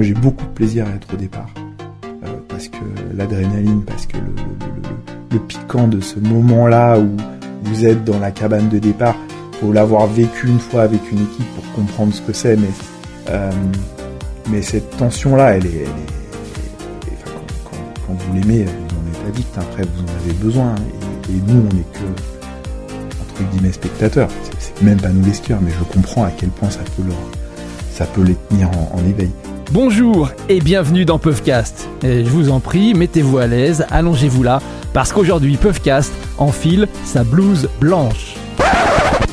Moi, j'ai beaucoup de plaisir à être au départ. Euh, parce que l'adrénaline, parce que le, piquant de ce moment-là où vous êtes dans la cabane de départ, faut l'avoir vécu une fois avec une équipe pour comprendre ce que c'est, mais, euh, mais cette tension-là, elle est, quand, vous l'aimez, vous en êtes addict, après vous en avez besoin, et, nous, on n'est que, entre guillemets, spectateurs. C'est même pas nous les skieurs, mais je comprends à quel point ça peut, ça peut les tenir en, en éveil. Bonjour et bienvenue dans Puffcast. Et je vous en prie, mettez-vous à l'aise, allongez-vous là, parce qu'aujourd'hui Puffcast enfile sa blouse blanche.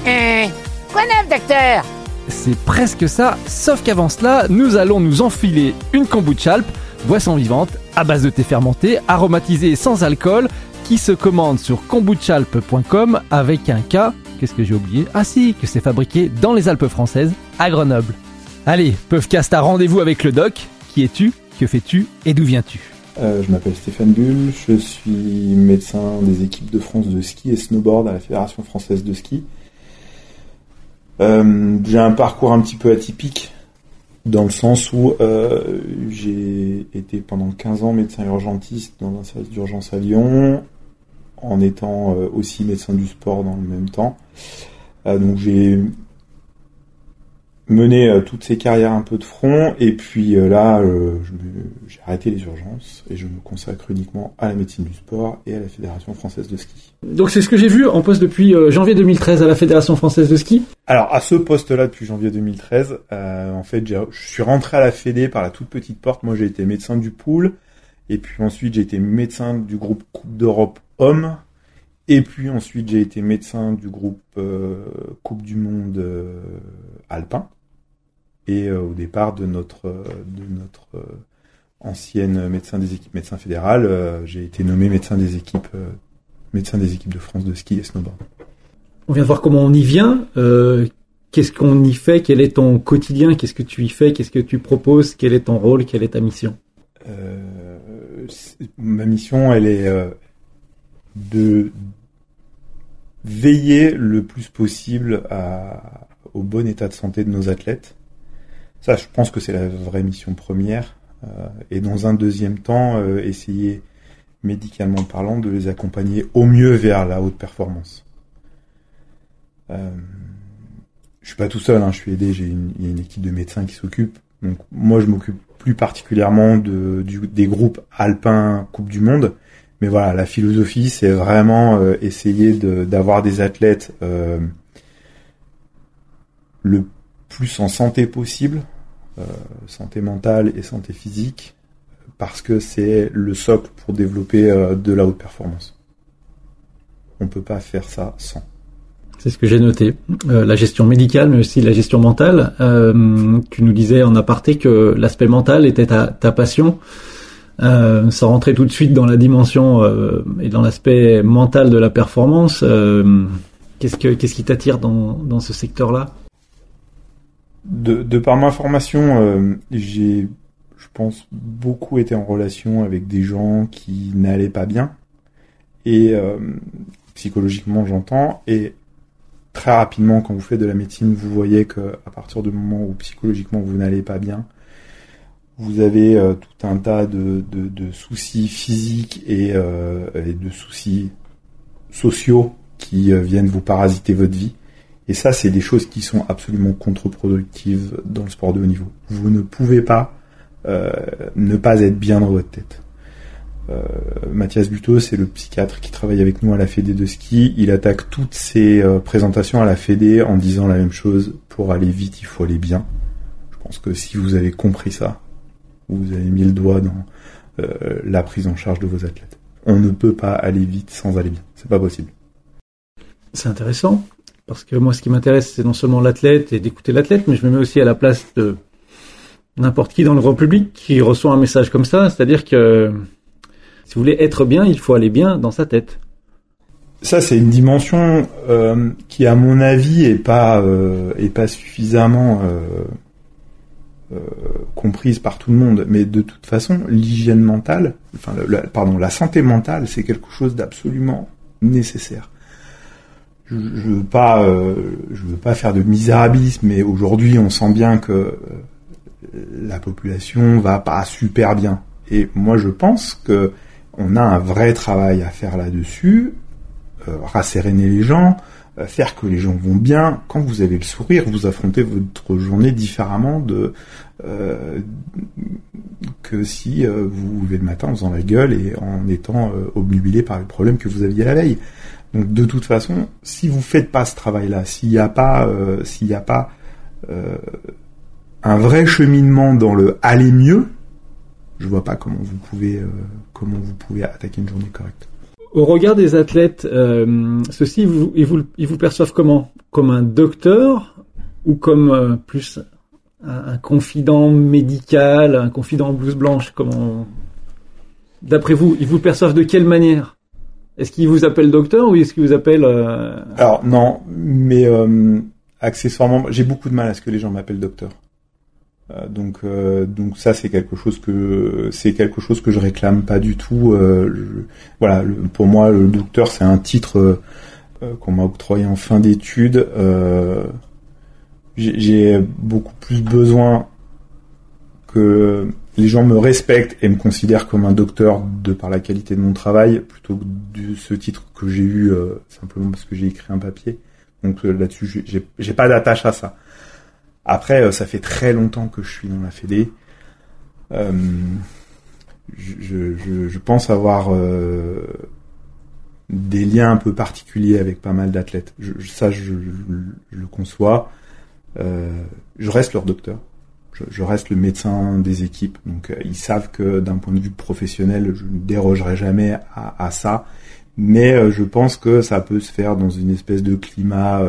Euh, quoi neuf, docteur? C'est presque ça, sauf qu'avant cela, nous allons nous enfiler une kombucha alp, boisson vivante, à base de thé fermenté, aromatisé sans alcool, qui se commande sur kombuchalp.com avec un K. Qu'est-ce que j'ai oublié? Ah si, que c'est fabriqué dans les Alpes françaises, à Grenoble. Allez, Puffcast a rendez-vous avec le doc. Qui es-tu? Que fais-tu? Et d'où viens-tu? Euh, Je m'appelle Stéphane Bull, je suis médecin des équipes de France de ski et snowboard à la Fédération française de ski. Euh, j'ai un parcours un petit peu atypique dans le sens où euh, j'ai été pendant 15 ans médecin urgentiste dans un service d'urgence à Lyon, en étant aussi médecin du sport dans le même temps. Donc j'ai mené euh, toutes ces carrières un peu de front. Et puis euh, là euh, j'ai arrêté les urgences et je me consacre uniquement à la médecine du sport et à la Fédération française de ski. Donc c'est ce que j'ai vu en poste depuis janvier 2013 à la Fédération française de ski. Alors à ce poste-là depuis janvier 2013, euh, en fait je suis rentré à la Fédé par la toute petite porte. Moi j'ai été médecin du pool. Et puis ensuite j'ai été médecin du groupe Coupe d'Europe Hommes. Et puis ensuite j'ai été médecin du groupe euh, Coupe du Monde euh, Alpin et euh, au départ de notre de notre euh, ancienne médecin des équipes médecin fédéral, euh, j'ai été nommé médecin des équipes médecin des équipes de France de ski et snowboard. On vient de voir comment on y vient. Qu'est-ce qu'on y fait Quel est ton quotidien Qu'est-ce que tu y fais Qu'est-ce que tu proposes Quel est ton rôle Quelle est ta mission? Ma mission, elle est de veiller le plus possible à, au bon état de santé de nos athlètes ça, je pense que c'est la vraie mission première. Euh, et dans un deuxième temps, euh, essayer, médicalement parlant, de les accompagner au mieux vers la haute performance. Euh, je suis pas tout seul, hein, je suis aidé, j'ai une, il y a une équipe de médecins qui s'occupe. Donc moi, je m'occupe plus particulièrement de, du, des groupes alpins Coupe du Monde. Mais voilà, la philosophie, c'est vraiment euh, essayer d'avoir des athlètes euh, le plus en santé possible, euh, santé mentale et santé physique, parce que c'est le socle pour développer euh, de la haute performance. On peut pas faire ça sans. C'est ce que j'ai noté. Euh, la gestion médicale, mais aussi la gestion mentale. Tu nous disais en aparté que l'aspect mental était ta, passion. Euh, sans rentrer tout de suite dans la dimension et dans l'aspect mental de la performance, qu'est-ce que qu'est-ce qui t'attire dans ce secteur-là? De, par ma formation, euh, j'ai, je pense, beaucoup été en relation avec des gens qui n'allaient pas bien. Et euh, psychologiquement, j'entends. Et très rapidement, quand vous faites de la médecine, vous voyez que à partir du moment où psychologiquement vous n'allez pas bien, vous avez euh, tout un tas de, de, soucis physiques et, de soucis sociaux qui viennent vous parasiter votre vie. Et ça, c'est des choses qui sont absolument contre-productives dans le sport de haut niveau. Vous ne pouvez pas euh, ne pas être bien dans votre tête. Euh, Mathias Buteau, c'est le psychiatre qui travaille avec nous à la Fédé de ski. Il attaque toutes ses euh, présentations à la Fédé en disant la même chose. Pour aller vite, il faut aller bien. Je pense que si vous avez compris ça, vous avez mis le doigt dans euh, la prise en charge de vos athlètes. On ne peut pas aller vite sans aller bien. C'est pas possible. C'est intéressant. Parce que moi, ce qui m'intéresse, c'est non seulement l'athlète et d'écouter l'athlète, mais je me mets aussi à la place de n'importe qui dans le grand public qui reçoit un message comme ça. C'est-à-dire que si vous voulez être bien, il faut aller bien dans sa tête. Ça, c'est une dimension euh, qui, à mon avis, est pas euh, suffisamment euh, comprise par tout le monde. Mais de toute façon, l'hygiène mentale, pardon, la santé mentale, c'est quelque chose d'absolument nécessaire je, je veux pas, euh, je veux pas faire de misérabilisme, mais aujourd'hui, on sent bien que euh, la population va pas super bien. Et moi, je pense que on a un vrai travail à faire là-dessus, euh, rasséréner les gens, euh, faire que les gens vont bien. Quand vous avez le sourire, vous affrontez votre journée différemment de euh, que si euh, vous vous levez le matin en faisant la gueule et en étant obnubilé par les problèmes que vous aviez la veille. Donc de toute façon, si vous faites pas ce travail-là, s'il n'y a pas, s'il n'y a pas un vrai cheminement dans le aller mieux, je vois pas comment vous pouvez comment vous pouvez attaquer une journée correcte. Au regard des athlètes, euh, ceux-ci, ils vous, ils, vous, perçoivent comment? Comme un docteur ou comme euh, plus un, confident médical, un confident en blouse blanche? Comment D'après vous, ils vous perçoivent de quelle manière? Est-ce qu'ils vous appellent docteur ou est-ce qu'ils vous appellent euh, Alors non, mais euh, accessoirement, j'ai beaucoup de mal à ce que les gens m'appellent docteur. Euh, donc euh, donc ça c'est quelque chose que c'est quelque chose que je réclame pas du tout. Euh, voilà, pour moi le docteur c'est un titre qu'on m'a octroyé en fin d'études. J'ai beaucoup plus besoin que les gens me respectent et me considèrent comme un docteur de par la qualité de mon travail plutôt que de ce titre que j'ai eu simplement parce que j'ai écrit un papier. Donc là-dessus j'ai pas d'attache à ça. Après, euh, ça fait très longtemps que je suis dans la Fédé. Euh, je, pense avoir euh, des liens un peu particuliers avec pas mal d'athlètes. ça, je, le conçois. je reste leur docteur. Je, reste le médecin des équipes. Donc, ils savent que d'un point de vue professionnel, je ne dérogerai jamais à, à ça. Mais je pense que ça peut se faire dans une espèce de climat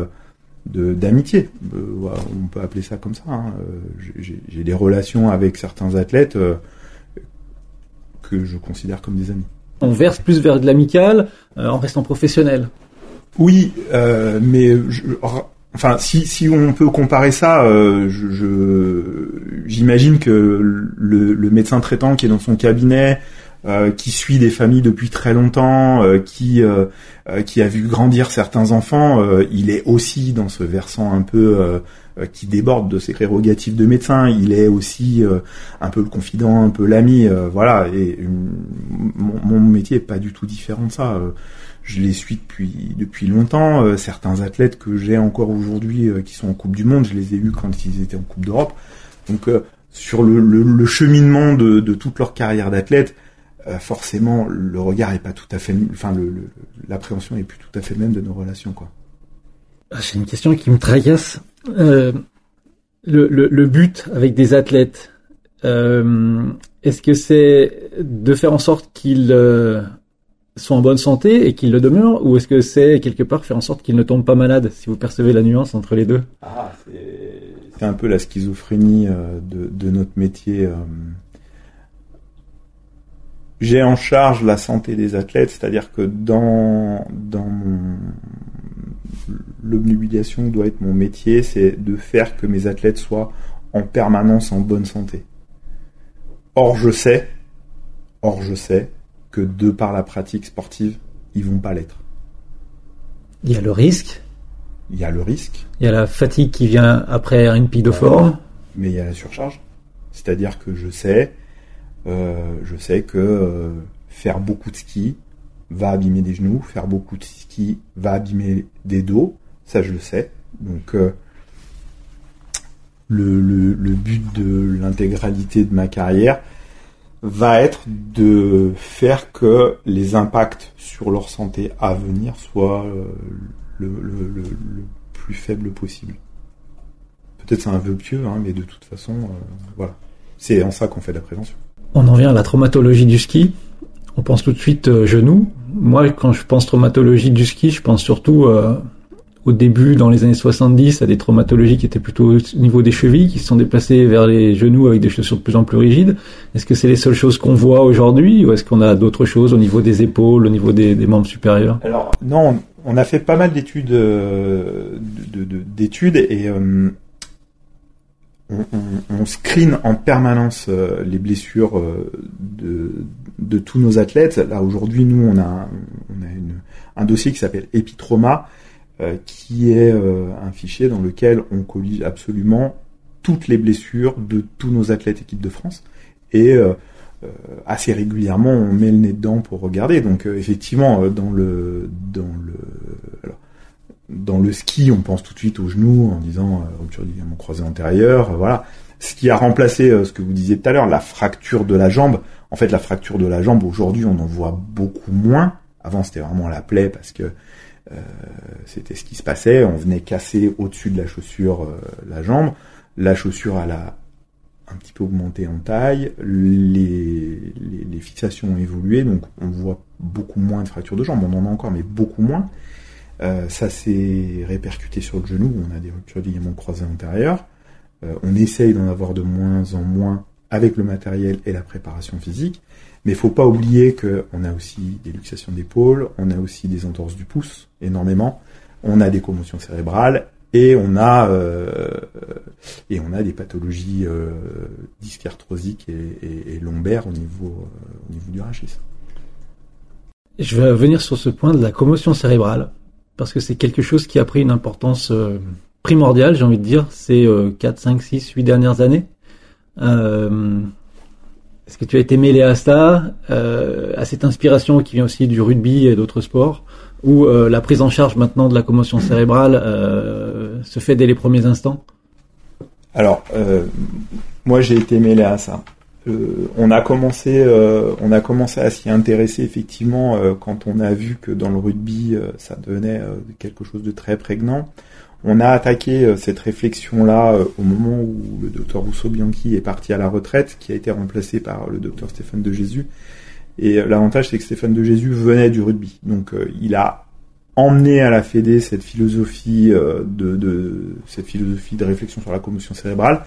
d'amitié. Euh, on peut appeler ça comme ça. Hein. Euh, j'ai des relations avec certains athlètes euh, que je considère comme des amis. On verse plus vers de l'amical en restant professionnel. Oui, mais enfin, si, si on peut comparer ça, j'imagine que le, le, médecin traitant qui est dans son cabinet, euh, qui suit des familles depuis très longtemps, euh, qui euh, qui a vu grandir certains enfants, il est aussi dans ce versant un peu qui déborde de ses prérogatives de médecin. Il est aussi un peu le confident, un peu l'ami, voilà. Et mon, mon, métier est pas du tout différent de ça. Je les suis depuis depuis longtemps. certains athlètes que j'ai encore aujourd'hui qui sont en Coupe du Monde, je les ai eus quand ils étaient en Coupe d'Europe. Donc sur le, le, le, cheminement de, de toute leur carrière d'athlète, euh, forcément le regard est pas tout à fait, enfin l'appréhension est plus tout à fait même de nos relations quoi. Ah, j'ai une question qui me tracasse. Euh, le, le, but avec des athlètes, euh, est-ce que c'est de faire en sorte qu'ils soient en bonne santé et qu'ils le demeurent, ou est-ce que c'est quelque part faire en sorte qu'ils ne tombent pas malades, si vous percevez la nuance entre les deux? Ah, C'est un peu la schizophrénie de, de notre métier j'ai en charge la santé des athlètes, c'est-à-dire que dans, dans mon l'obnubilation doit être mon métier, c'est de faire que mes athlètes soient en permanence en bonne santé. Or je sais, or je sais que de par la pratique sportive, ils vont pas l'être. Il y a le risque. Il y a le risque. Il y a la fatigue qui vient après une pied de forme. Mais il y a la surcharge. C'est-à-dire que je sais euh, je sais que euh, faire beaucoup de ski va abîmer des genoux, faire beaucoup de ski va abîmer des dos, ça je le sais. Donc euh, le, le, but de l'intégralité de ma carrière va être de faire que les impacts sur leur santé à venir soient le, le, plus faible possible. Peut-être c'est un vœu pieux, hein, mais de toute façon, voilà. C'est en ça qu'on fait de la prévention. On en vient à la traumatologie du ski. On pense tout de suite euh, genou. Moi, quand je pense traumatologie du ski, je pense surtout euh, au début, dans les années 70, à des traumatologies qui étaient plutôt au niveau des chevilles, qui se sont déplacées vers les genoux avec des chaussures de plus en plus rigides. Est-ce que c'est les seules choses qu'on voit aujourd'hui, ou est-ce qu'on a d'autres choses au niveau des épaules, au niveau des, membres supérieurs? Alors non, on a fait pas mal d'études, euh, et on, on, screen en permanence euh, les blessures euh, de, tous nos athlètes. Là aujourd'hui, nous on a, un dossier qui s'appelle Epitrauma, euh, qui est un fichier dans lequel on collige absolument toutes les blessures de tous nos athlètes équipe de France. Et euh, euh, assez régulièrement, on met le nez dedans pour regarder. Donc euh, effectivement, dans le dans le alors, dans le ski, on pense tout de suite au genou en disant rupture du ligament croisé antérieur, voilà. Ce qui a remplacé ce que vous disiez tout à l'heure, la fracture de la jambe. En fait, la fracture de la jambe aujourd'hui, on en voit beaucoup moins. Avant, c'était vraiment la plaie parce que euh, c'était ce qui se passait. On venait casser au-dessus de la chaussure euh, la jambe. La chaussure a la un petit peu augmenté en taille, les, les, fixations ont évolué, donc on voit beaucoup moins de fractures de jambes, on en a encore, mais beaucoup moins. Euh, ça s'est répercuté sur le genou, on a des ruptures de ligaments croisés antérieurs. on essaye d'en avoir de moins en moins avec le matériel et la préparation physique. Mais il faut pas oublier qu'on a aussi des luxations d'épaule, on a aussi des entorses du pouce, énormément. On a des commotions cérébrales et on a euh, et on a des pathologies euh, disques arthrosiques et, lombaires au niveau euh, au niveau du rachis. Je vais revenir sur ce point de la commotion cérébrale parce que c'est quelque chose qui a pris une importance euh, primordiale, j'ai envie de dire, ces 4, 5, 6, 8 dernières années. Est-ce que tu as été mêlé à ça, euh, à cette inspiration qui vient aussi du rugby et d'autres sports, où euh, la prise en charge maintenant de la commotion cérébrale euh, se fait dès les premiers instants? Alors, moi j'ai été mêlé à ça. on a commencé à s'y intéresser effectivement quand on a vu que dans le rugby ça devenait quelque chose de très prégnant. On a attaqué euh, cette réflexion-là euh, au moment où le docteur Rousseau-Bianchi est parti à la retraite, qui a été remplacé par le docteur Stéphane de Jésus. Et euh, l'avantage, c'est que Stéphane de Jésus venait du rugby. Donc il a emmené à la Fédé cette philosophie de, cette philosophie de réflexion sur la commotion cérébrale.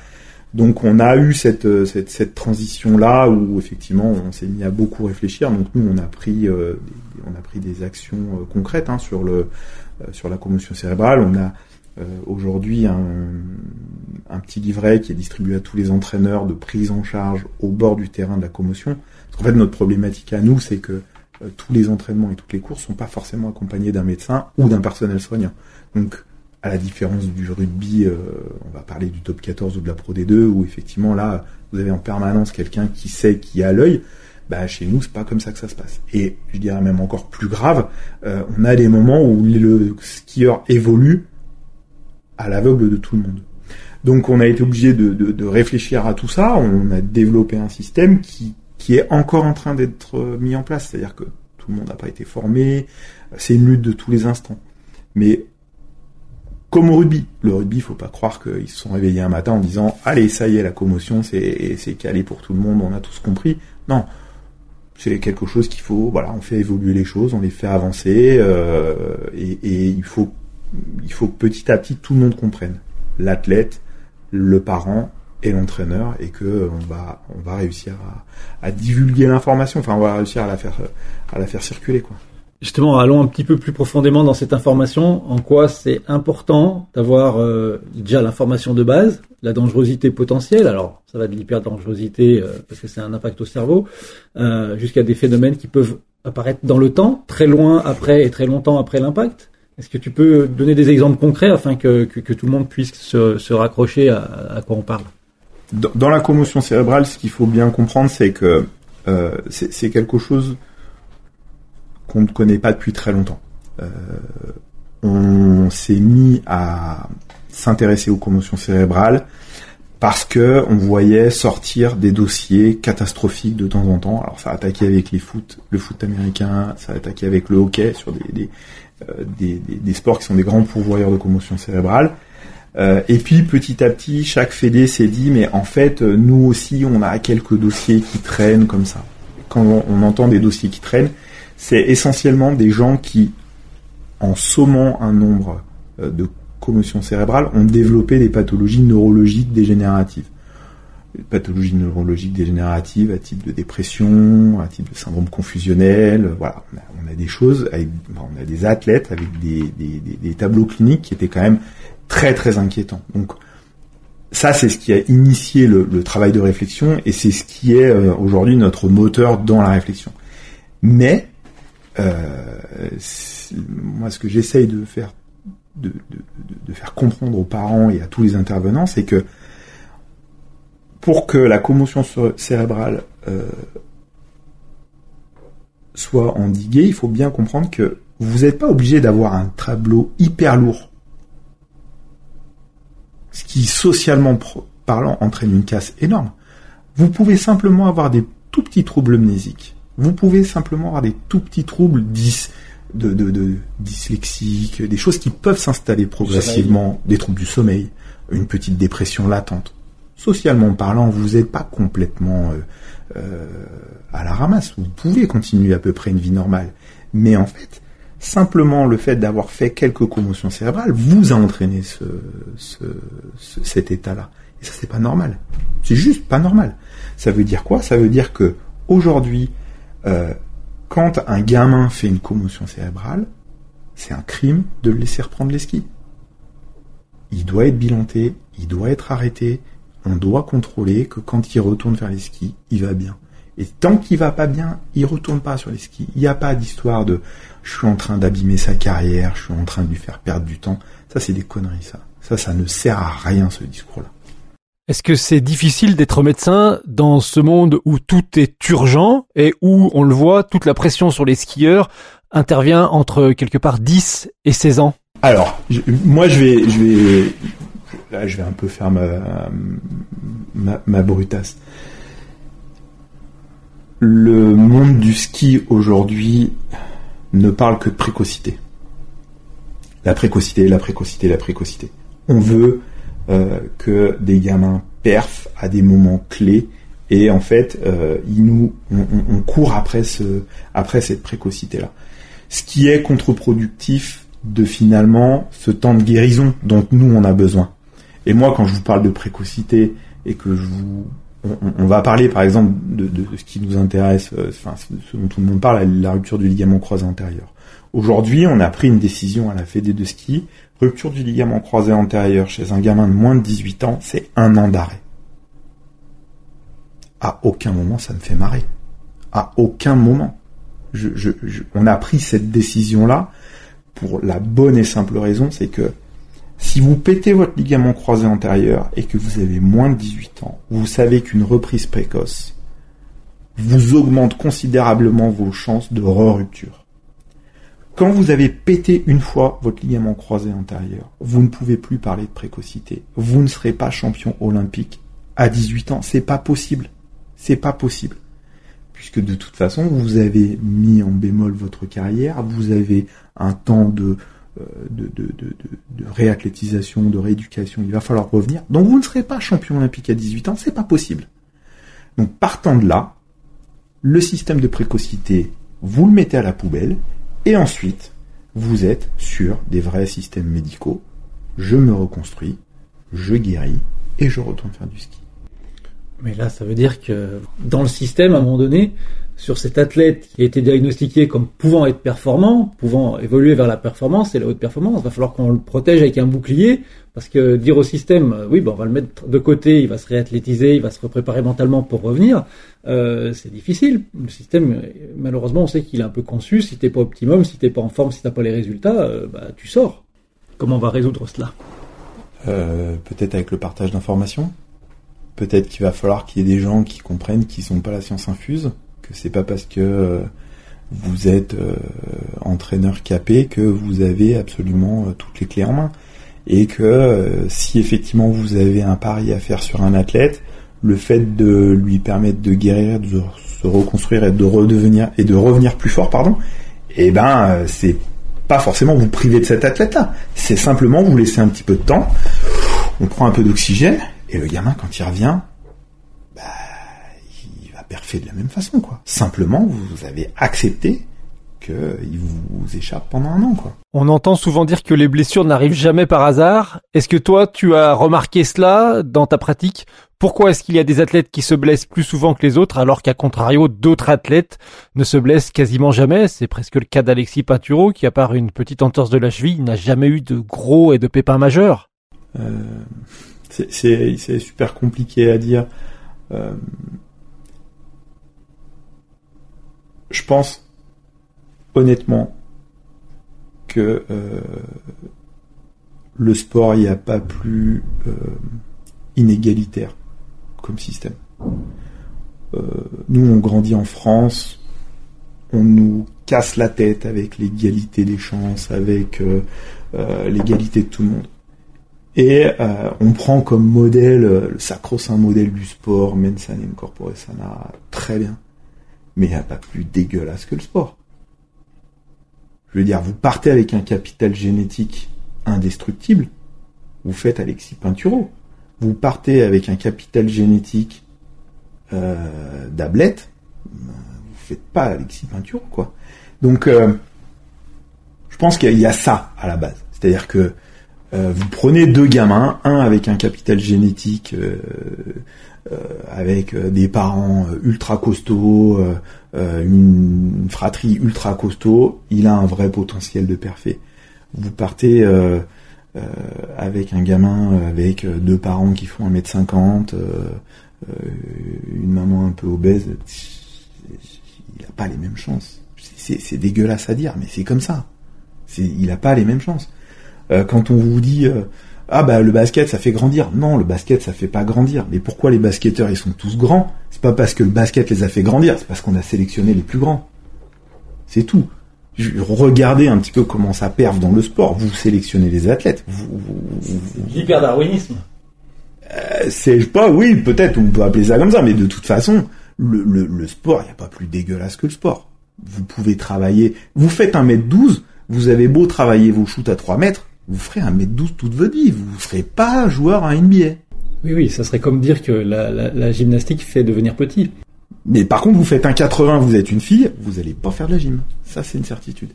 Donc on a eu cette, cette, transition là où effectivement on s'est mis à beaucoup réfléchir. Donc nous on a pris on a pris des actions concrètes hein, sur le sur la commotion cérébrale. On a euh, aujourd'hui un, un, petit livret qui est distribué à tous les entraîneurs de prise en charge au bord du terrain de la commotion. Parce qu'en fait, notre problématique à nous, c'est que euh, tous les entraînements et toutes les courses sont pas forcément accompagnés d'un médecin ou d'un personnel soignant. Donc, à la différence du rugby, euh, on va parler du top 14 ou de la Pro D2, où effectivement là, vous avez en permanence quelqu'un qui sait, qui a l'œil. Bah, chez nous, c'est pas comme ça que ça se passe. Et je dirais même encore plus grave, on a des moments où le skieur évolue à l'aveugle de tout le monde. Donc on a été obligé de, réfléchir à tout ça, on a développé un système qui, qui est encore en train d'être mis en place, c'est-à-dire que tout le monde n'a pas été formé, c'est une lutte de tous les instants. Mais comme au rugby, le rugby, il faut pas croire qu'ils se sont réveillés un matin en disant allez ça y est la commotion c'est c'est calé pour tout le monde, on a tous compris. Non, c'est quelque chose qu'il faut voilà on fait évoluer les choses, on les fait avancer euh, et, et il faut il faut petit à petit tout le monde comprenne. L'athlète, le parent et l'entraîneur et que euh, on va on va réussir à, divulguer l'information. Enfin, on va réussir à la faire à la faire circuler quoi. Justement, allons un petit peu plus profondément dans cette information. En quoi c'est important d'avoir euh, déjà l'information de base, la dangerosité potentielle? Alors, ça va de l'hyperdangerosité euh, parce que c'est un impact au cerveau, jusqu'à des phénomènes qui peuvent apparaître dans le temps, très loin après et très longtemps après l'impact. Est-ce que tu peux donner des exemples concrets afin que, tout le monde puisse se, raccrocher à, quoi on parle? Dans, la commotion cérébrale, ce qu'il faut bien comprendre, c'est que euh, c'est quelque chose qu'on ne connaît pas depuis très longtemps. Euh, on s'est mis à s'intéresser aux commotions cérébrales parce que on voyait sortir des dossiers catastrophiques de temps en temps. Alors ça a attaqué avec les foot, le foot américain, ça a attaqué avec le hockey sur des, des, sports qui sont des grands pourvoyeurs de commotion cérébrale. Euh, et puis petit à petit, chaque fédé s'est dit, mais en fait, euh, nous aussi, on a quelques dossiers qui traînent comme ça. Quand on, entend des dossiers qui traînent, c'est essentiellement des gens qui, en sommant un nombre de commotions cérébrales, ont développé des pathologies neurologiques dégénératives pathologies neurologiques dégénératives à type de dépression, à type de syndrome confusionnel. Voilà, on a, des choses, on a des athlètes avec des, des, tableaux cliniques qui étaient quand même très très inquiétants. Donc ça, c'est ce qui a initié le, travail de réflexion et c'est ce qui est euh, aujourd'hui notre moteur dans la réflexion. Mais euh, moi, ce que j'essaye de faire, de, de, faire comprendre aux parents et à tous les intervenants, c'est que pour que la commotion cérébrale euh, soit endiguée, il faut bien comprendre que vous n'êtes pas obligé d'avoir un tableau hyper lourd. Ce qui, socialement parlant, entraîne une casse énorme. Vous pouvez simplement avoir des tout petits troubles mnésiques. Vous pouvez simplement avoir des tout petits troubles dys, de, de, de dyslexiques, des choses qui peuvent s'installer progressivement, des troubles du sommeil, une petite dépression latente. Socialement parlant, vous n'êtes pas complètement euh, euh, à la ramasse. Vous pouvez continuer à peu près une vie normale. Mais en fait, simplement le fait d'avoir fait quelques commotions cérébrales vous a entraîné ce, ce, cet état-là. Et ça, c'est pas normal. C'est juste pas normal. Ça veut dire quoi? Ça veut dire que aujourd'hui, euh, quand un gamin fait une commotion cérébrale, c'est un crime de le laisser reprendre les skis. Il doit être bilanté, il doit être arrêté, on doit contrôler que quand il retourne faire les skis, il va bien. Et tant qu'il va pas bien, il retourne pas sur les skis. Il n'y a pas d'histoire de je suis en train d'abîmer sa carrière, je suis en train de lui faire perdre du temps. Ça, c'est des conneries, ça. Ça, ça ne sert à rien, ce discours-là. Est-ce que c'est difficile d'être médecin dans ce monde où tout est urgent et où, on le voit, toute la pression sur les skieurs intervient entre quelque part 10 et 16 ans? Alors, moi je vais, je vais, là je vais un peu faire ma, ma, brutasse. Le monde du ski aujourd'hui ne parle que de précocité. La précocité, la précocité, la précocité. On veut euh, que des gamins perfent à des moments clés et en fait, euh, on, court après après cette précocité là. Ce qui est contre-productif de finalement ce temps de guérison dont nous on a besoin. Et moi, quand je vous parle de précocité et que je vous on, va parler par exemple de, ce qui nous intéresse, euh, enfin ce dont tout le monde parle, la rupture du ligament croisé antérieur. Aujourd'hui, on a pris une décision à la Fédé de ski, rupture du ligament croisé antérieur chez un gamin de moins de 18 ans, c'est un an d'arrêt. À aucun moment ça me fait marrer. À aucun moment. on a pris cette décision-là pour la bonne et simple raison, c'est que si vous pétez votre ligament croisé antérieur et que vous avez moins de 18 ans, vous savez qu'une reprise précoce vous augmente considérablement vos chances de re-rupture. Quand vous avez pété une fois votre ligament croisé antérieur, vous ne pouvez plus parler de précocité. Vous ne serez pas champion olympique à 18 ans. C'est pas possible. C'est pas possible. Puisque de toute façon, vous avez mis en bémol votre carrière, vous avez un temps de, de, de, de, de, réathlétisation, de rééducation, il va falloir revenir. Donc vous ne serez pas champion olympique à 18 ans, c'est pas possible. Donc partant de là, le système de précocité, vous le mettez à la poubelle, et ensuite, vous êtes sur des vrais systèmes médicaux. Je me reconstruis, je guéris, et je retourne faire du ski. Mais là, ça veut dire que dans le système, à un moment donné, sur cet athlète qui a été diagnostiqué comme pouvant être performant, pouvant évoluer vers la performance et la haute performance, il va falloir qu'on le protège avec un bouclier, parce que dire au système, euh, oui, on va le mettre de côté, il va se réathlétiser, il va se repréparer mentalement pour revenir, euh, c'est difficile. Le système, malheureusement, on sait qu'il est un peu conçu. Si t'es pas optimum, si t'es pas en forme, si t'as pas les résultats, euh, bah, tu sors. Comment on va résoudre cela? Peut-être avec le partage d'informations? Peut-être qu'il va falloir qu'il y ait des gens qui comprennent qu'ils sont pas la science infuse? Que c'est pas parce que euh, vous êtes euh, entraîneur capé que vous avez absolument euh, toutes les clés en main. Et que si effectivement vous avez un pari à faire sur un athlète, le fait de lui permettre de guérir, de se reconstruire et de redevenir et de revenir plus fort, pardon, eh ben c'est pas forcément vous priver de cet athlète-là. C'est simplement vous laisser un petit peu de temps. On prend un peu d'oxygène et le gamin quand il revient, fait de la même façon, quoi. Simplement, vous avez accepté qu'il vous échappe pendant un an, quoi. On entend souvent dire que les blessures n'arrivent jamais par hasard. Est-ce que toi, tu as remarqué cela dans ta pratique? Pourquoi est-ce qu'il y a des athlètes qui se blessent plus souvent que les autres, alors qu'à contrario, d'autres athlètes ne se blessent quasiment jamais? C'est presque le cas d'Alexis Pinturo, qui, à part une petite entorse de la cheville, n'a jamais eu de gros et de pépins majeurs. Euh, c'est super compliqué à dire. Euh, je pense honnêtement que euh, le sport, n'y a pas plus euh, inégalitaire comme système. Euh, nous, on grandit en France, on nous casse la tête avec l'égalité des chances, avec l'égalité de tout le monde. Et on prend comme modèle le sacro-saint modèle du sport, mens in corpore sana, très bien. Mais il pas plus dégueulasse que le sport. Je veux dire, vous partez avec un capital génétique indestructible, vous faites Alexis Pinturo. Vous partez avec un capital génétique euh, d'ablette, vous faites pas Alexis Pinturo, quoi. Donc, euh, je pense qu'il y a ça à la base. C'est-à-dire que euh, vous prenez deux gamins, un avec un capital génétique, euh, avec euh, des parents euh, ultra costauds, euh, euh, une fratrie ultra costaud, il a un vrai potentiel de parfait. Vous partez euh, euh, avec un gamin euh, avec euh, deux parents qui font 1m50, euh, euh, une maman un peu obèse, il n'a pas les mêmes chances. C'est dégueulasse à dire, mais c'est comme ça. Il n'a pas les mêmes chances. Euh, quand on vous dit euh, ah bah le basket ça fait grandir, non le basket ça fait pas grandir. Mais pourquoi les basketteurs ils sont tous grands? C'est pas parce que le basket les a fait grandir, c'est parce qu'on a sélectionné les plus grands. C'est tout. Regardez un petit peu comment ça perve dans le sport. Vous sélectionnez les athlètes. Vous, vous- vous- L'hyperdarwinisme. euh, c'est pas, oui, peut-être on peut appeler ça comme ça, mais de toute façon, le, le, le sport, il n'y a pas plus dégueulasse que le sport. Vous pouvez travailler, vous faites 1m12, vous avez beau travailler vos shoots à 3 mètres, vous ferez 1m12 toute votre vie, vous ne serez pas joueur à NBA. Oui, oui, ça serait comme dire que la, la, la gymnastique fait devenir petit. Mais par contre, vous faites un 80, vous êtes une fille, vous allez pas faire de la gym. Ça, c'est une certitude.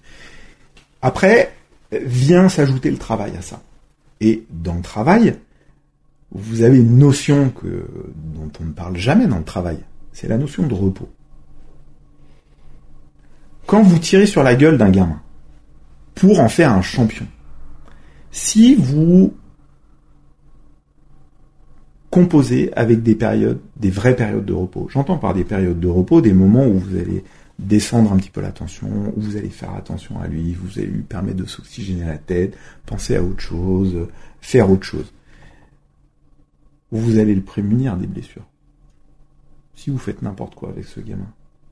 Après, vient s'ajouter le travail à ça. Et dans le travail, vous avez une notion que, dont on ne parle jamais dans le travail. C'est la notion de repos. Quand vous tirez sur la gueule d'un gamin pour en faire un champion, si vous composé avec des périodes, des vraies périodes de repos. J'entends par des périodes de repos des moments où vous allez descendre un petit peu la tension, où vous allez faire attention à lui, vous allez lui permettre de s'oxygéner la tête, penser à autre chose, faire autre chose. Vous allez le prémunir des blessures. Si vous faites n'importe quoi avec ce gamin,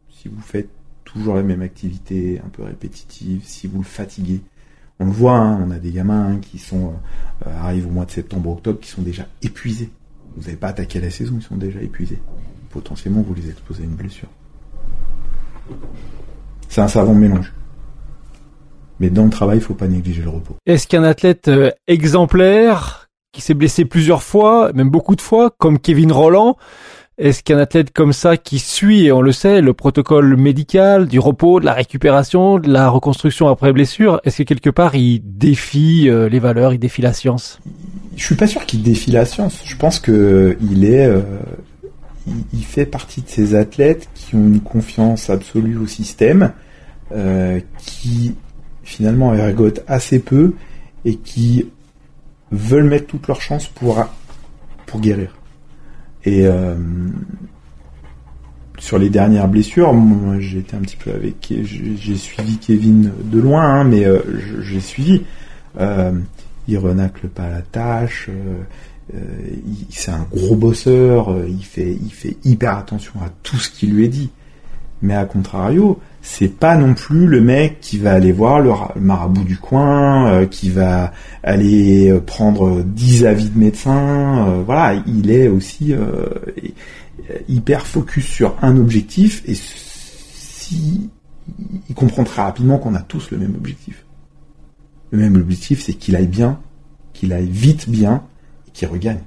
si vous faites toujours la même activité, un peu répétitive, si vous le fatiguez, on le voit, hein, on a des gamins hein, qui euh, arrivent au mois de septembre-octobre qui sont déjà épuisés. Vous n'avez pas attaqué la saison, ils sont déjà épuisés. Potentiellement, vous les exposez à une blessure. C'est un savant mélange. Mais dans le travail, il faut pas négliger le repos. Est-ce qu'un athlète euh, exemplaire qui s'est blessé plusieurs fois, même beaucoup de fois, comme Kevin Roland, est-ce qu'un athlète comme ça qui suit, et on le sait, le protocole médical, du repos, de la récupération, de la reconstruction après blessure, est-ce que quelque part il défie euh, les valeurs, il défie la science? Je suis pas sûr qu'il défie la science. Je pense que il est, euh, fait partie de ces athlètes qui ont une confiance absolue au système, euh, qui finalement ergotent assez peu et qui veulent mettre toutes leurs chances pour guérir. Et euh, sur les dernières blessures, moi j'ai été un petit peu avec, j'ai suivi Kevin de loin, hein, mais euh, j'ai suivi. Euh, il renacle pas la tâche. euh, euh, c'est un gros bosseur. il fait, il fait hyper attention à tout ce qui lui est dit. Mais à contrario, c'est pas non plus le mec qui va aller voir le, ra- le marabout du coin, euh, qui va aller euh, prendre 10 avis de médecins. euh, voilà, il est aussi hyper focus sur un objectif et si il comprend très rapidement qu'on a tous le même objectif. Le même objectif, c'est qu'il aille bien, qu'il aille vite bien et qu'il regagne.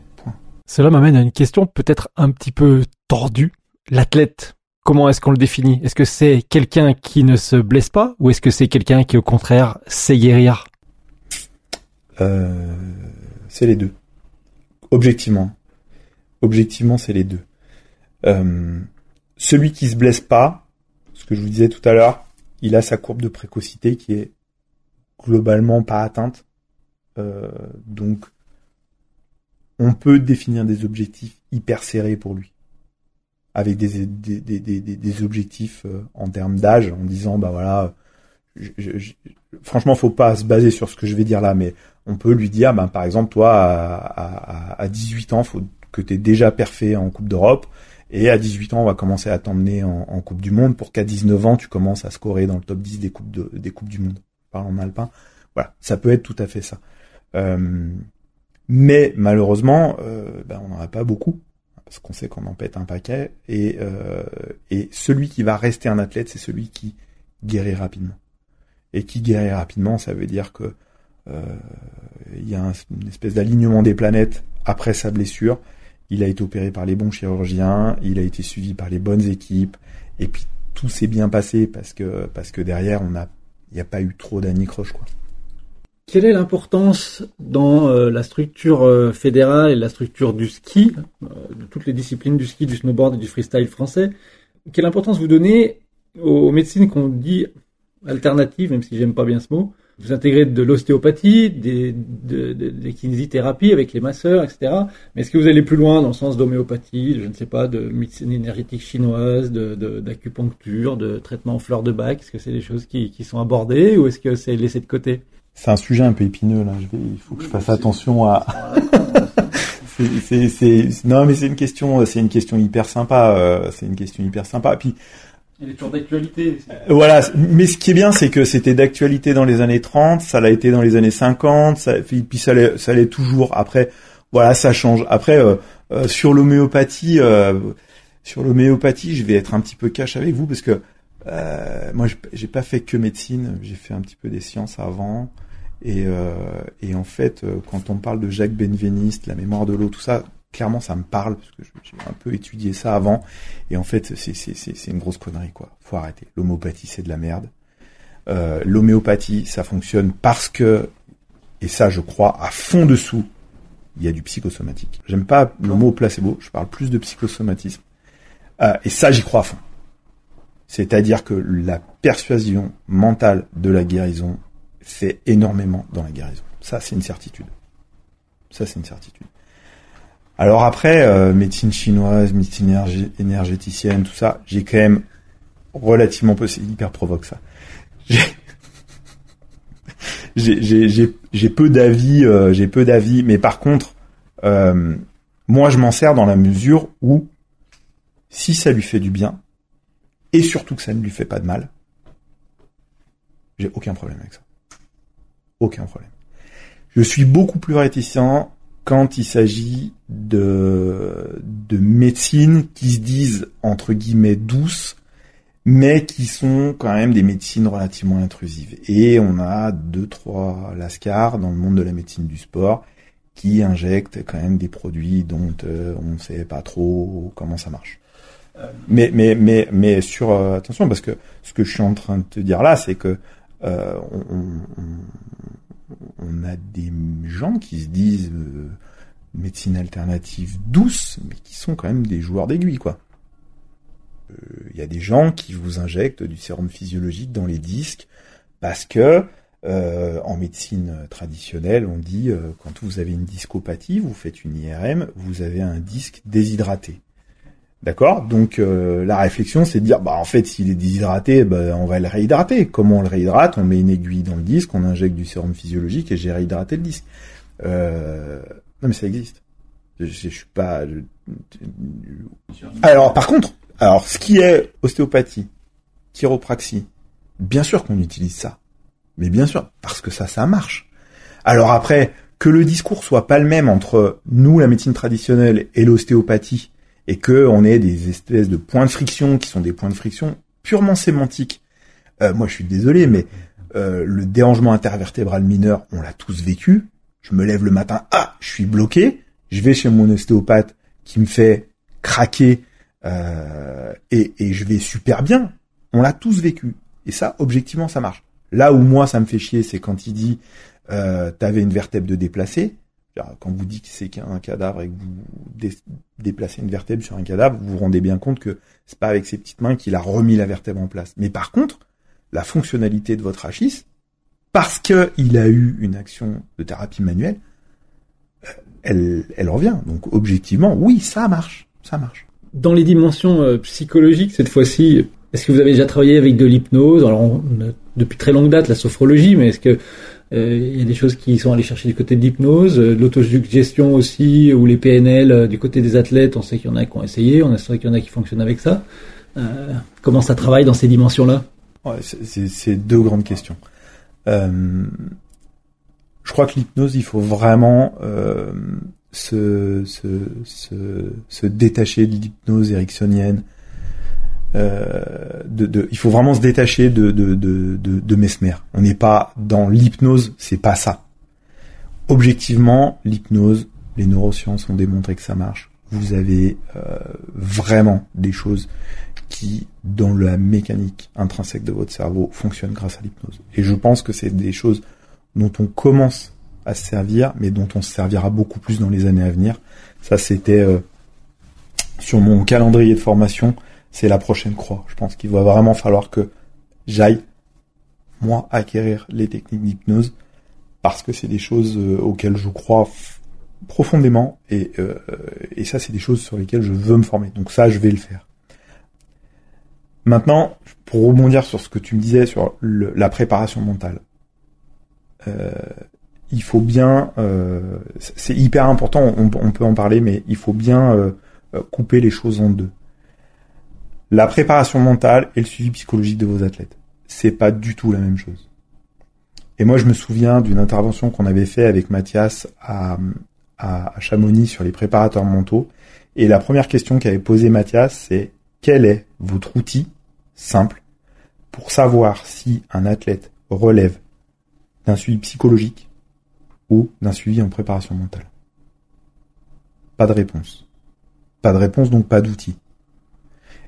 Cela m'amène à une question peut-être un petit peu tordue. L'athlète, comment est-ce qu'on le définit? Est-ce que c'est quelqu'un qui ne se blesse pas ou est-ce que c'est quelqu'un qui au contraire sait guérir? Euh, c'est les deux. Objectivement. Objectivement, c'est les deux. Euh, celui qui se blesse pas, ce que je vous disais tout à l'heure, il a sa courbe de précocité qui est globalement pas atteinte. Euh, donc, on peut définir des objectifs hyper serrés pour lui. Avec des, des, des, des, objectifs euh, en termes d'âge, en disant, bah voilà, je, je- je- franchement, faut pas se baser sur ce que je vais dire là, mais on peut lui dire, ben, par exemple, toi, à, à, à 18 ans, faut que tu es déjà perfait en Coupe d'Europe. Et à 18 ans, on va commencer à t'emmener en, Coupe du Monde pour qu'à 19 ans, tu commences à scorer dans le top 10 des Coupes, de, des coupes du Monde. Par en alpin. Voilà, ça peut être tout à fait ça. Euh, mais malheureusement, euh, ben, on n'en a pas beaucoup parce qu'on sait qu'on en pète un paquet. Et, euh, et celui qui va rester un athlète, c'est celui qui guérit rapidement. Et qui guérit rapidement, ça veut dire que euh, il y a une espèce d'alignement des planètes après sa blessure. Il a été opéré par les bons chirurgiens, il a été suivi par les bonnes équipes, et puis tout s'est bien passé parce que parce que derrière il n'y a pas eu trop d'anicroche quoi. Quelle est l'importance dans euh, la structure euh, fédérale et la structure du ski, euh, de toutes les disciplines du ski, du snowboard et du freestyle français? Quelle importance vous donnez aux médecines qu'on dit alternatives, même si j'aime pas bien ce mot? Vous intégrez de l'ostéopathie, des, de, des kinésithérapies avec les masseurs, etc. Mais est-ce que vous allez plus loin dans le sens d'homéopathie, je ne sais pas, de médecine énergétique chinoise, d'acupuncture, de, de, traitement en fleurs de bac? Est-ce que c'est des choses qui, qui sont abordées ou est-ce que c'est laissé de côté? C'est un sujet un peu épineux là. Je vais, il faut que je fasse attention à. c'est, c'est, non, mais c'est une question, c'est une question hyper sympa. Euh, c'est une question hyper sympa. Puis. Elle est toujours d'actualité. Euh, voilà, mais ce qui est bien, c'est que c'était d'actualité dans les années 30, ça l'a été dans les années 50, ça, puis ça l'est, ça l'est toujours. Après, voilà, ça change. Après, euh, euh sur l'homéopathie, sur l'homéopathie, je vais être un petit peu cash avec vous parce que moi, j'ai pas fait que médecine, j'ai fait un petit peu des sciences avant. Et, euh, et en fait, euh, quand on parle de Jacques Benveniste, la mémoire de l'eau, tout ça, clairement, ça me parle parce que j'ai un peu étudié ça avant. Et en fait, c'est une grosse connerie, quoi. Faut arrêter. L'homéopathie, c'est de la merde. Euh, L'homéopathie, ça fonctionne parce que, et ça, je crois à fond dessous, il y a du psychosomatique. J'aime pas le mot placebo. Je parle plus de psychosomatisme. Euh, et ça, j'y crois à fond. C'est-à-dire que la persuasion mentale de la guérison fait énormément dans la guérison. Ça, c'est une certitude. Ça, c'est une certitude. Alors après, euh, médecine chinoise, médecine énergéticienne, tout ça, j'ai quand même relativement peu, c'est hyper provoque ça. J'ai peu d'avis, euh, j'ai peu d'avis, mais par contre, euh, moi je m'en sers dans la mesure où si ça lui fait du bien, et surtout que ça ne lui fait pas de mal, j'ai aucun problème avec ça aucun problème. Je suis beaucoup plus réticent quand il s'agit de, de médecines qui se disent entre guillemets douces, mais qui sont quand même des médecines relativement intrusives. Et on a deux, trois lascars dans le monde de la médecine du sport qui injectent quand même des produits dont euh, on ne sait pas trop comment ça marche. Mais mais mais mais sur euh, attention parce que ce que je suis en train de te dire là, c'est que euh, on, a des gens qui se disent euh, médecine alternative douce, mais qui sont quand même des joueurs d'aiguilles, quoi. Il euh, y a des gens qui vous injectent du sérum physiologique dans les disques parce que en médecine traditionnelle, on dit quand vous avez une discopathie, vous faites une IRM, vous avez un disque déshydraté. D'accord? Donc euh, la réflexion, c'est de dire, bah en fait, s'il est déshydraté, bah, on va le réhydrater. Comment on le réhydrate? On met une aiguille dans le disque, on injecte du sérum physiologique et j'ai réhydraté le disque. Euh... Non mais ça existe. Je, je, suis pas. Alors par contre, alors ce qui est ostéopathie, chiropraxie, bien sûr qu'on utilise ça, mais bien sûr parce que ça, ça marche. Alors après, que le discours soit pas le même entre nous, la médecine traditionnelle, et l'ostéopathie et que on ait des espèces de points de friction qui sont des points de friction purement sémantiques. Euh, moi, je suis désolé, mais euh, le dérangement intervertébral mineur, on l'a tous vécu. Je me lève le matin, ah, je suis bloqué. Je vais chez mon ostéopathe qui me fait craquer euh, et, et je vais super bien. On l'a tous vécu. Et ça, objectivement, ça marche. Là où moi, ça me fait chier, c'est quand il dit euh, t'avais une vertèbre de déplacée quand vous dites que c'est qu'un cadavre et que vous déplacez une vertèbre sur un cadavre, vous vous rendez bien compte que c'est pas avec ses petites mains qu'il a remis la vertèbre en place. Mais par contre, la fonctionnalité de votre rachis, parce qu'il a eu une action de thérapie manuelle, euh, elle, revient. Donc objectivement, oui, ça marche, ça marche. Dans les dimensions euh, psychologiques, cette fois-ci, est-ce que vous avez déjà travaillé avec de l'hypnose? Alors, depuis très longue date, la sophrologie, mais est-ce que Il y a des choses qui sont allées chercher du côté de l'hypnose, euh, l'autosuggestion aussi, ou les PNL euh, du côté des athlètes. On sait qu'il y en a qui ont essayé, on sait qu'il y en a qui fonctionnent avec ça. Euh, comment ça travaille dans ces dimensions-là? Ouais, c'est deux grandes questions. Euh, je crois que l'hypnose, il faut vraiment euh, se, se, se, se détacher de l'hypnose ericksonienne. Euh, de, de, il faut vraiment se détacher de, de, de, de, de Mesmer. On n'est pas dans l'hypnose, c'est pas ça. Objectivement, l'hypnose, les neurosciences ont démontré que ça marche. Vous avez euh, vraiment des choses qui, dans la mécanique intrinsèque de votre cerveau, fonctionnent grâce à l'hypnose. Et je pense que c'est des choses dont on commence à se servir, mais dont on se servira beaucoup plus dans les années à venir. Ça, c'était euh, sur mon calendrier de formation, c'est la prochaine croix. Je pense qu'il va vraiment falloir que j'aille, moi, acquérir les techniques d'hypnose, parce que c'est des choses euh, auxquelles je crois profondément, et, euh, et ça, c'est des choses sur lesquelles je veux me former. Donc ça, je vais le faire. Maintenant, pour rebondir sur ce que tu me disais sur la préparation mentale, euh, il faut bien, euh, c'est hyper important, on, peut en parler, mais il faut bien euh, euh, couper les choses en deux. La préparation mentale et le suivi psychologique de vos athlètes, c'est pas du tout la même chose. Et moi, je me souviens d'une intervention qu'on avait fait avec Mathias à, à, Chamonix sur les préparateurs mentaux. Et la première question qu'avait posée Mathias, c'est quel est votre outil simple pour savoir si un athlète relève d'un suivi psychologique ou d'un suivi en préparation mentale? Pas de réponse. Pas de réponse, donc pas d'outil.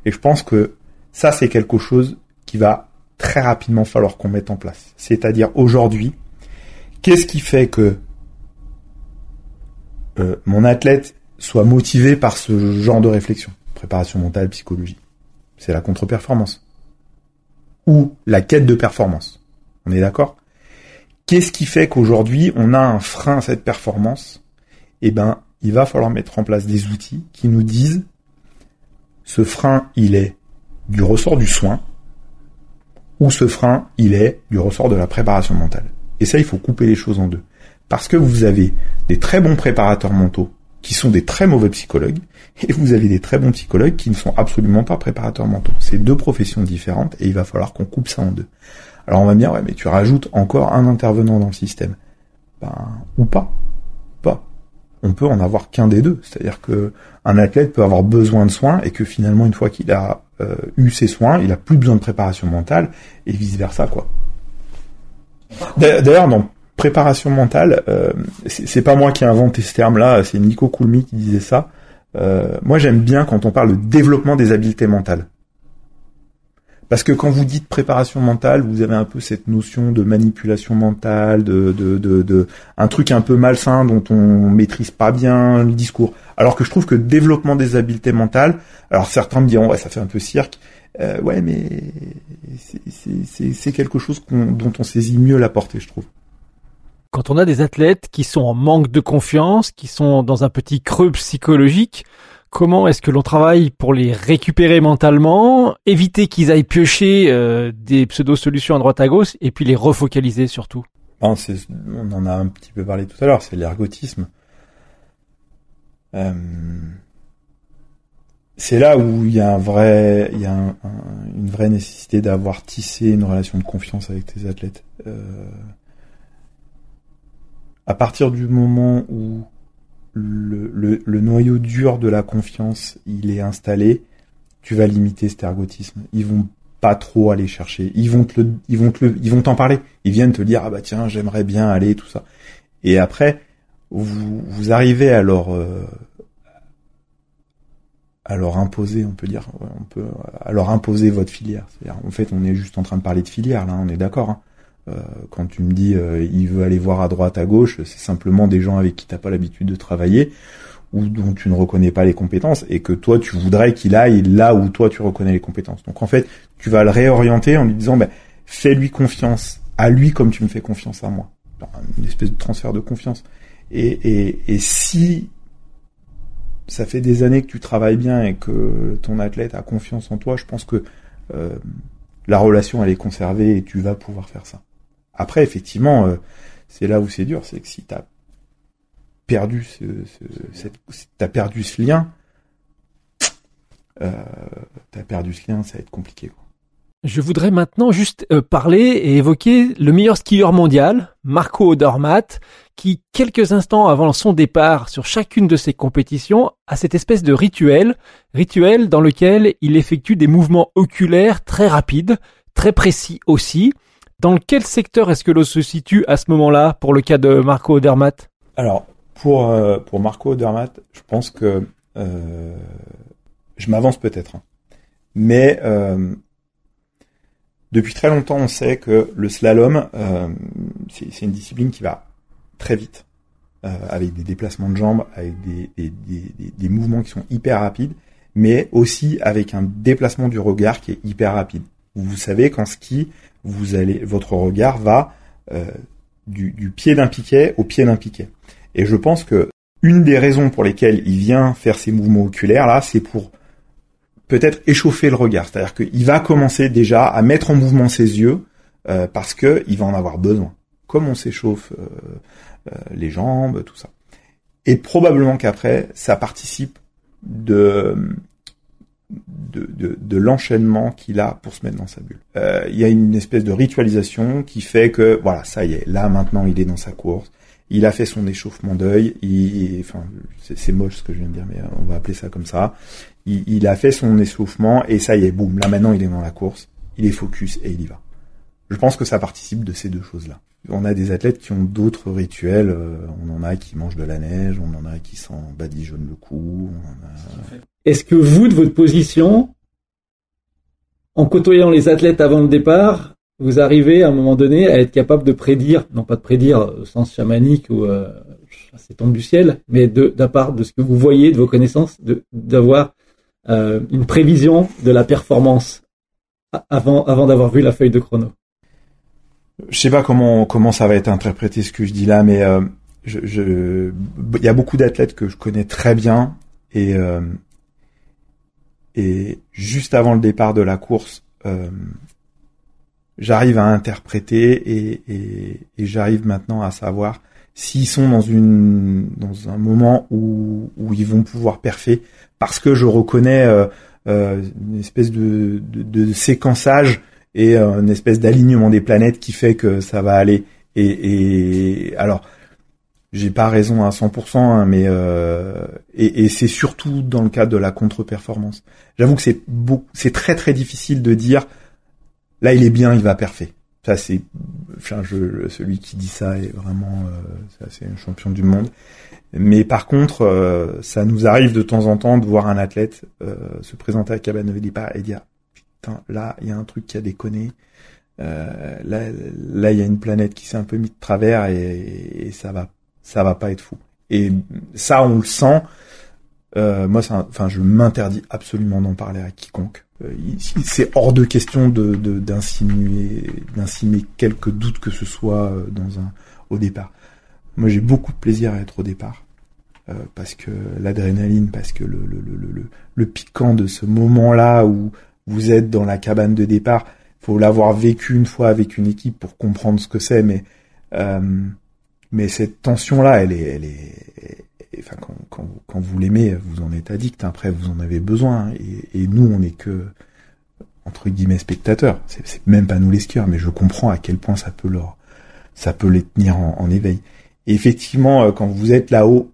Et je pense que ça, c'est quelque chose qui va très rapidement falloir qu'on mette en place. C'est-à-dire aujourd'hui, qu'est-ce qui fait que euh, mon athlète soit motivé par ce genre de réflexion? Préparation mentale, psychologie. C'est la contre-performance. Ou la quête de performance. On est d'accord? Qu'est-ce qui fait qu'aujourd'hui, on a un frein à cette performance? Eh ben, il va falloir mettre en place des outils qui nous disent ce frein, il est du ressort du soin, ou ce frein, il est du ressort de la préparation mentale. Et ça, il faut couper les choses en deux. Parce que vous avez des très bons préparateurs mentaux qui sont des très mauvais psychologues, et vous avez des très bons psychologues qui ne sont absolument pas préparateurs mentaux. C'est deux professions différentes, et il va falloir qu'on coupe ça en deux. Alors on va me dire, ouais, mais tu rajoutes encore un intervenant dans le système. Ben, ou pas. Pas. On peut en avoir qu'un des deux. C'est-à-dire que un athlète peut avoir besoin de soins et que finalement, une fois qu'il a euh, eu ses soins, il a plus besoin de préparation mentale et vice versa, quoi. D'a- D'ailleurs, dans préparation mentale, euh, c'est pas moi qui ai inventé ce terme-là, c'est Nico Coulmy qui disait ça. Euh, moi, j'aime bien quand on parle de développement des habiletés mentales. Parce que quand vous dites préparation mentale, vous avez un peu cette notion de manipulation mentale, de, de, de, de un truc un peu malsain dont on maîtrise pas bien le discours. Alors que je trouve que développement des habiletés mentales, alors certains me diront ouais ça fait un peu cirque, euh, ouais mais c'est- quelque chose dont on saisit mieux la portée, je trouve. Quand on a des athlètes qui sont en manque de confiance, qui sont dans un petit creux psychologique, comment est-ce que l'on travaille pour les récupérer mentalement, éviter qu'ils aillent piocher euh, des pseudo-solutions à droite à gauche et puis les refocaliser surtout? On en a un petit peu parlé tout à l'heure, c'est l'ergotisme. Euh, c'est là où il y a une vraie nécessité d'avoir tissé une relation de confiance avec tes athlètes. Euh, à partir du moment où le, le, le noyau dur de la confiance il est installé, tu vas limiter cet ergotisme. Ils vont pas trop aller chercher. Ils vont te le, ils vont te le, ils vont t'en parler. Ils viennent te dire ah bah tiens j'aimerais bien aller tout ça. Et après vous, vous arrivez à leur euh, à leur imposer, on peut dire, on peut à leur imposer votre filière. C'est-à-dire, en fait, on est juste en train de parler de filière là, on est d'accord. Hein. Euh, quand tu me dis euh, il veut aller voir à droite, à gauche, c'est simplement des gens avec qui t'as pas l'habitude de travailler ou dont tu ne reconnais pas les compétences et que toi tu voudrais qu'il aille là où toi tu reconnais les compétences. Donc en fait, tu vas le réorienter en lui disant ben, fais-lui confiance à lui comme tu me fais confiance à moi. Une espèce de transfert de confiance. Et, et, et si ça fait des années que tu travailles bien et que ton athlète a confiance en toi, je pense que euh, la relation elle est conservée et tu vas pouvoir faire ça. Après, effectivement, euh, c'est là où c'est dur, c'est que si t'as perdu ce, euh, perdu ce lien, ça va être compliqué. Je voudrais maintenant juste euh, parler et évoquer le meilleur skieur mondial, Marco Odermatt, qui quelques instants avant son départ sur chacune de ses compétitions a cette espèce de rituel, rituel dans lequel il effectue des mouvements oculaires très rapides, très précis aussi. Dans quel secteur est-ce que l'on se situe à ce moment-là pour le cas de Marco Odermatt? Alors, pour, euh, pour Marco Odermatt, je pense que euh, je m'avance peut-être. hein. Mais euh, depuis très longtemps, on sait que le slalom, euh, c'est une discipline qui va très vite, euh, avec des déplacements de jambes, avec des, des, des- des mouvements qui sont hyper rapides, mais aussi avec un déplacement du regard qui est hyper rapide. Vous savez qu'en ski, vous allez, votre regard va euh, du, pied d'un piquet au pied d'un piquet. Et je pense que une des raisons pour lesquelles il vient faire ces mouvements oculaires là, c'est pour peut-être échauffer le regard. C'est-à-dire qu'il va commencer déjà à mettre en mouvement ses yeux euh, parce que il va en avoir besoin. Comme on s'échauffe euh, les jambes, tout ça. Et probablement qu'après, ça participe de de, de, de l'enchaînement qu'il a pour se mettre dans sa bulle. Euh, Il y a une espèce de ritualisation qui fait que voilà, ça y est, là maintenant il est dans sa course. Il a fait son échauffement d'œil. Il, il- enfin, c'est c'est moche ce que je viens de dire, mais on va appeler ça comme ça. Il, il a fait son échauffement et ça y est, boum, là maintenant il est dans la course. Il est focus et il y va. Je pense que ça participe de ces deux choses-là. On a des athlètes qui ont d'autres rituels. euh, on en a qui mangent de la neige, on en a qui s'en badigeonnent le cou. A... Est-ce que vous, de votre position, en côtoyant les athlètes avant le départ, vous arrivez à un moment donné à être capable de prédire, non pas de prédire au sens chamanique ou euh, c'est tombe du ciel, mais de d'un part de ce que vous voyez, de vos connaissances, de d'avoir euh, une prévision de la performance avant avant d'avoir vu la feuille de chrono? Je sais pas comment comment ça va être interprété ce que je dis là, mais euh, je, je- il y a beaucoup d'athlètes que je connais très bien et euh, et juste avant le départ de la course, euh, j'arrive à interpréter et, et, et j'arrive maintenant à savoir s'ils sont dans une dans un moment où où ils vont pouvoir perfer parce que je reconnais euh, euh, une espèce de, de, de séquençage et euh, une espèce d'alignement des planètes qui fait que ça va aller. Et, et alors, j'ai pas raison à 100%, hein, mais euh, et, et c'est surtout dans le cadre de la contre-performance. J'avoue que c'est beau, c'est très très difficile de dire là il est bien, il va parfait. Ça c'est, enfin, je, celui qui dit ça est vraiment, euh, c'est un champion du monde. Mais par contre, euh, ça nous arrive de temps en temps de voir un athlète euh, se présenter à la cabane et dire là, il y a un truc qui a déconné. Euh, là, là, il y a une planète qui s'est un peu mise de travers et, et ça va, ça va pas être fou. Et ça, on le sent. Euh, moi, enfin, je m'interdis absolument d'en parler à quiconque. Euh, c'est hors de question de d'insinuer, d'insinuer quelques doutes que ce soit euh, dans un au départ. Moi, j'ai beaucoup de plaisir à être au départ. Euh, parce que l'adrénaline, parce que le, le, le, le, le piquant de ce moment-là où vous êtes dans la cabane de départ, faut l'avoir vécu une fois avec une équipe pour comprendre ce que c'est, mais euh, mais cette tension-là, elle est, elle est, enfin quand, quand, vous l'aimez, vous en êtes addict. Après, vous en avez besoin, et, nous, on est que entre guillemets spectateurs. C'est même pas nous les skieurs, mais je comprends à quel point ça peut leur, ça peut les tenir en, éveil. Effectivement, euh, quand vous êtes là-haut,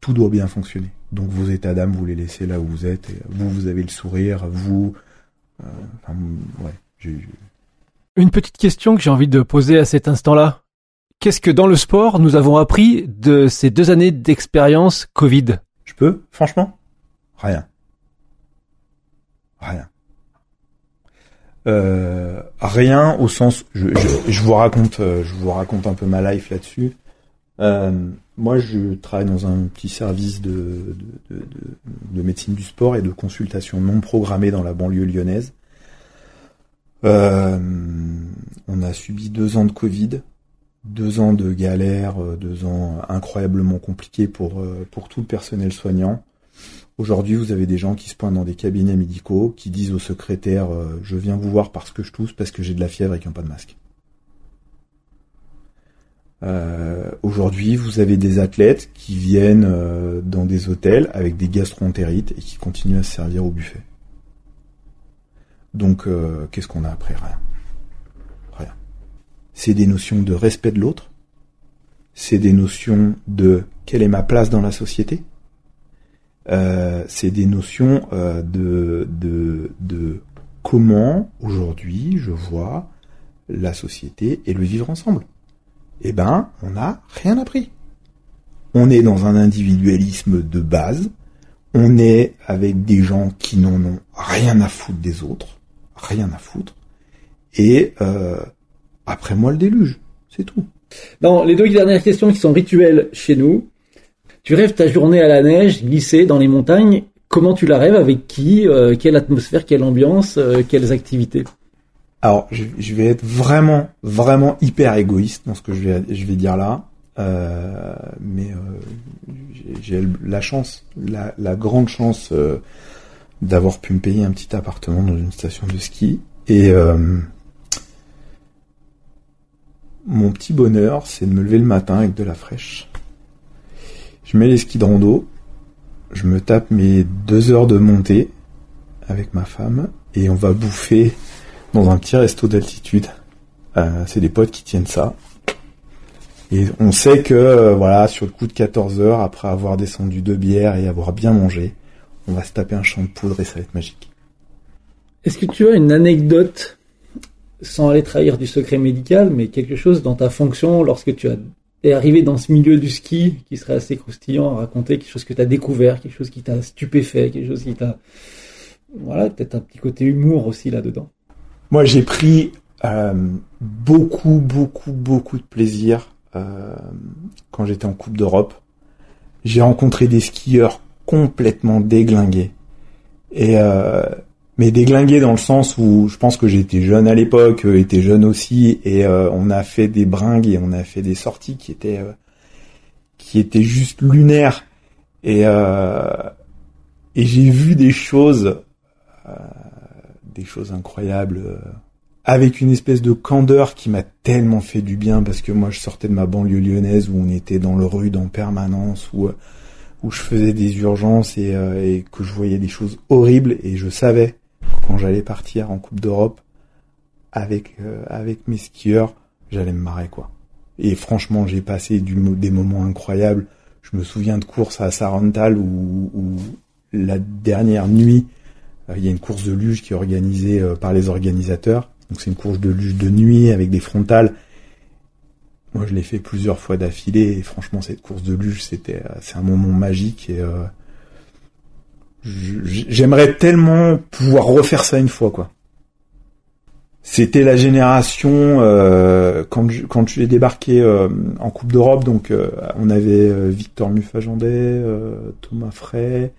tout doit bien fonctionner. Donc vos états d'âme, vous les laissez là où vous êtes. Et vous, vous avez le sourire. Vous, euh, enfin, ouais. j'ai- Une petite question que j'ai envie de poser à cet instant-là. Qu'est-ce que dans le sport nous avons appris de ces deux années d'expérience Covid? Je peux, franchement, rien, rien. Euh, rien au sens, je, je, je vous raconte, euh, je vous raconte un peu ma life là-dessus. Euh, moi, je travaille dans un petit service de, de, de, de- de médecine du sport et de consultation non programmée dans la banlieue lyonnaise. Euh, on a subi deux ans de Covid, deux ans de galère, euh, deux ans incroyablement compliqués pour euh, pour tout le personnel soignant. Aujourd'hui, vous avez des gens qui se pointent dans des cabinets médicaux, qui disent au secrétaire je viens vous voir parce que je tousse, parce que j'ai de la fièvre et qui n'ont pas de masque. Euh, Aujourd'hui, vous avez des athlètes qui viennent euh, dans des hôtels avec des gastro-entérites et qui continuent à se servir au buffet. Donc, euh, qu'est-ce qu'on a après? Rien. Rien. C'est des notions de respect de l'autre. C'est des notions de quelle est ma place dans la société. Euh, c'est des notions euh, de, de, de comment aujourd'hui je vois la société et le vivre ensemble. Eh ben, on n'a rien appris. On est dans un individualisme de base. On est avec des gens qui n'en ont rien à foutre des autres, rien à foutre. Et euh, après moi le déluge, c'est tout. Dans les deux dernières questions qui sont rituelles chez nous, tu rêves ta journée à la neige, glissée dans les montagnes. Comment tu la rêves? Avec qui? Euh, Quelle atmosphère? Quelle ambiance? Euh, Quelles activités? Alors, je, vais être vraiment, vraiment hyper égoïste dans ce que je vais, dire là. Euh, mais euh, j'ai la chance, la, grande chance euh, d'avoir pu me payer un petit appartement dans une station de ski. Et mon petit bonheur, c'est de me lever le matin avec de la fraîche. Je mets les skis de rando, je me tape mes deux heures de montée avec ma femme et on va bouffer dans un petit resto d'altitude. Euh, c'est des potes qui tiennent ça. Et on sait que euh, voilà, sur le coup de 14 heures, après avoir descendu deux bières et avoir bien mangé, on va se taper un champ de poudre et ça va être magique. Est-ce que tu as une anecdote, sans aller trahir du secret médical, mais quelque chose dans ta fonction lorsque tu as, es arrivé dans ce milieu du ski qui serait assez croustillant à raconter, quelque chose que tu as découvert, quelque chose qui t'a stupéfait, quelque chose qui t'a... Voilà, peut-être un petit côté humour aussi là-dedans? Moi, j'ai pris euh, beaucoup, beaucoup, beaucoup de plaisir euh, quand j'étais en Coupe d'Europe. J'ai rencontré des skieurs complètement déglingués. Et euh, mais déglingués dans le sens où je pense que j'étais jeune à l'époque, eux étaient jeunes aussi, et euh, on a fait des bringues et on a fait des sorties qui étaient euh, qui étaient juste lunaires. Et euh, et j'ai vu des choses euh, des choses incroyables euh, avec une espèce de candeur qui m'a tellement fait du bien parce que moi je sortais de ma banlieue lyonnaise où on était dans le rude en permanence où où je faisais des urgences et, euh, et que je voyais des choses horribles. Et je savais que quand j'allais partir en Coupe d'Europe avec euh, avec mes skieurs j'allais me marrer quoi. Et franchement j'ai passé du, des moments incroyables. Je me souviens de courses à Sarental où, où la dernière nuit euh, il y a une course de luge qui est organisée euh, par les organisateurs donc c'est une course de luge de nuit avec des frontales. Moi, je l'ai fait plusieurs fois d'affilée et franchement, cette course de luge, c'était, euh, c'est un moment magique et euh, j'aimerais tellement pouvoir refaire ça une fois, quoi. C'était la génération euh, quand je, quand j'ai débarqué euh, en Coupe d'Europe, donc euh, on avait euh, Victor Muffagendet, Thomas Frey,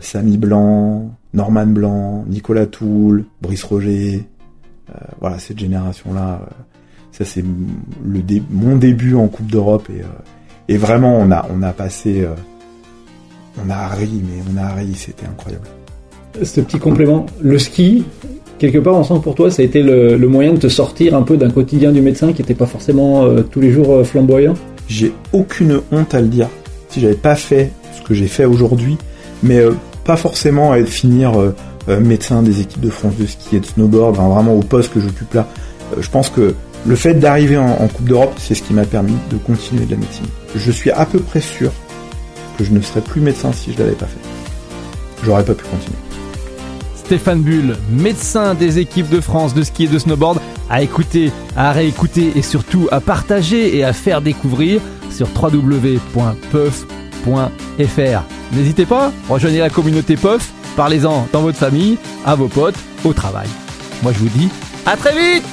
Samy Blanc, Norman Blanc, Nicolas Toul, Brice Roger, euh, voilà, cette génération-là, euh, ça c'est le dé mon début en Coupe d'Europe et, euh, et vraiment on a on a passé, on a ri mais on a ri, c'était incroyable. Ce petit complément, le ski, quelque part, on sent pour toi, ça a été le, le moyen de te sortir un peu d'un quotidien du médecin qui n'était pas forcément euh, tous les jours euh, flamboyant? J'ai aucune honte à le dire. Si j'avais pas fait ce que j'ai fait aujourd'hui, mais euh, pas forcément à finir euh, euh, médecin des équipes de France de ski et de snowboard, vraiment au poste que j'occupe là. Je pense que le fait d'arriver en, Coupe d'Europe, c'est ce qui m'a permis de continuer de la médecine. Je suis à peu près sûr que je ne serais plus médecin si je l'avais pas fait. J'aurais pas pu continuer. Stéphane Bull, médecin des équipes de France de ski et de snowboard, à écouter, à réécouter et surtout à partager et à faire découvrir sur N'hésitez pas, rejoignez la communauté PEUF, parlez-en dans votre famille, à vos potes, au travail. Moi je vous dis à très vite